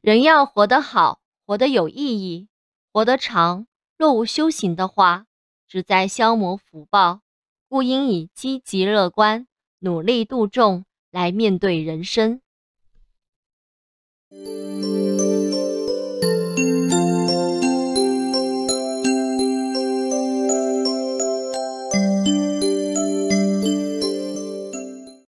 人要活得好，活得有意义，活得长，若无修行的话，只在消磨福报，故应以积极乐观、努力度众来面对人生。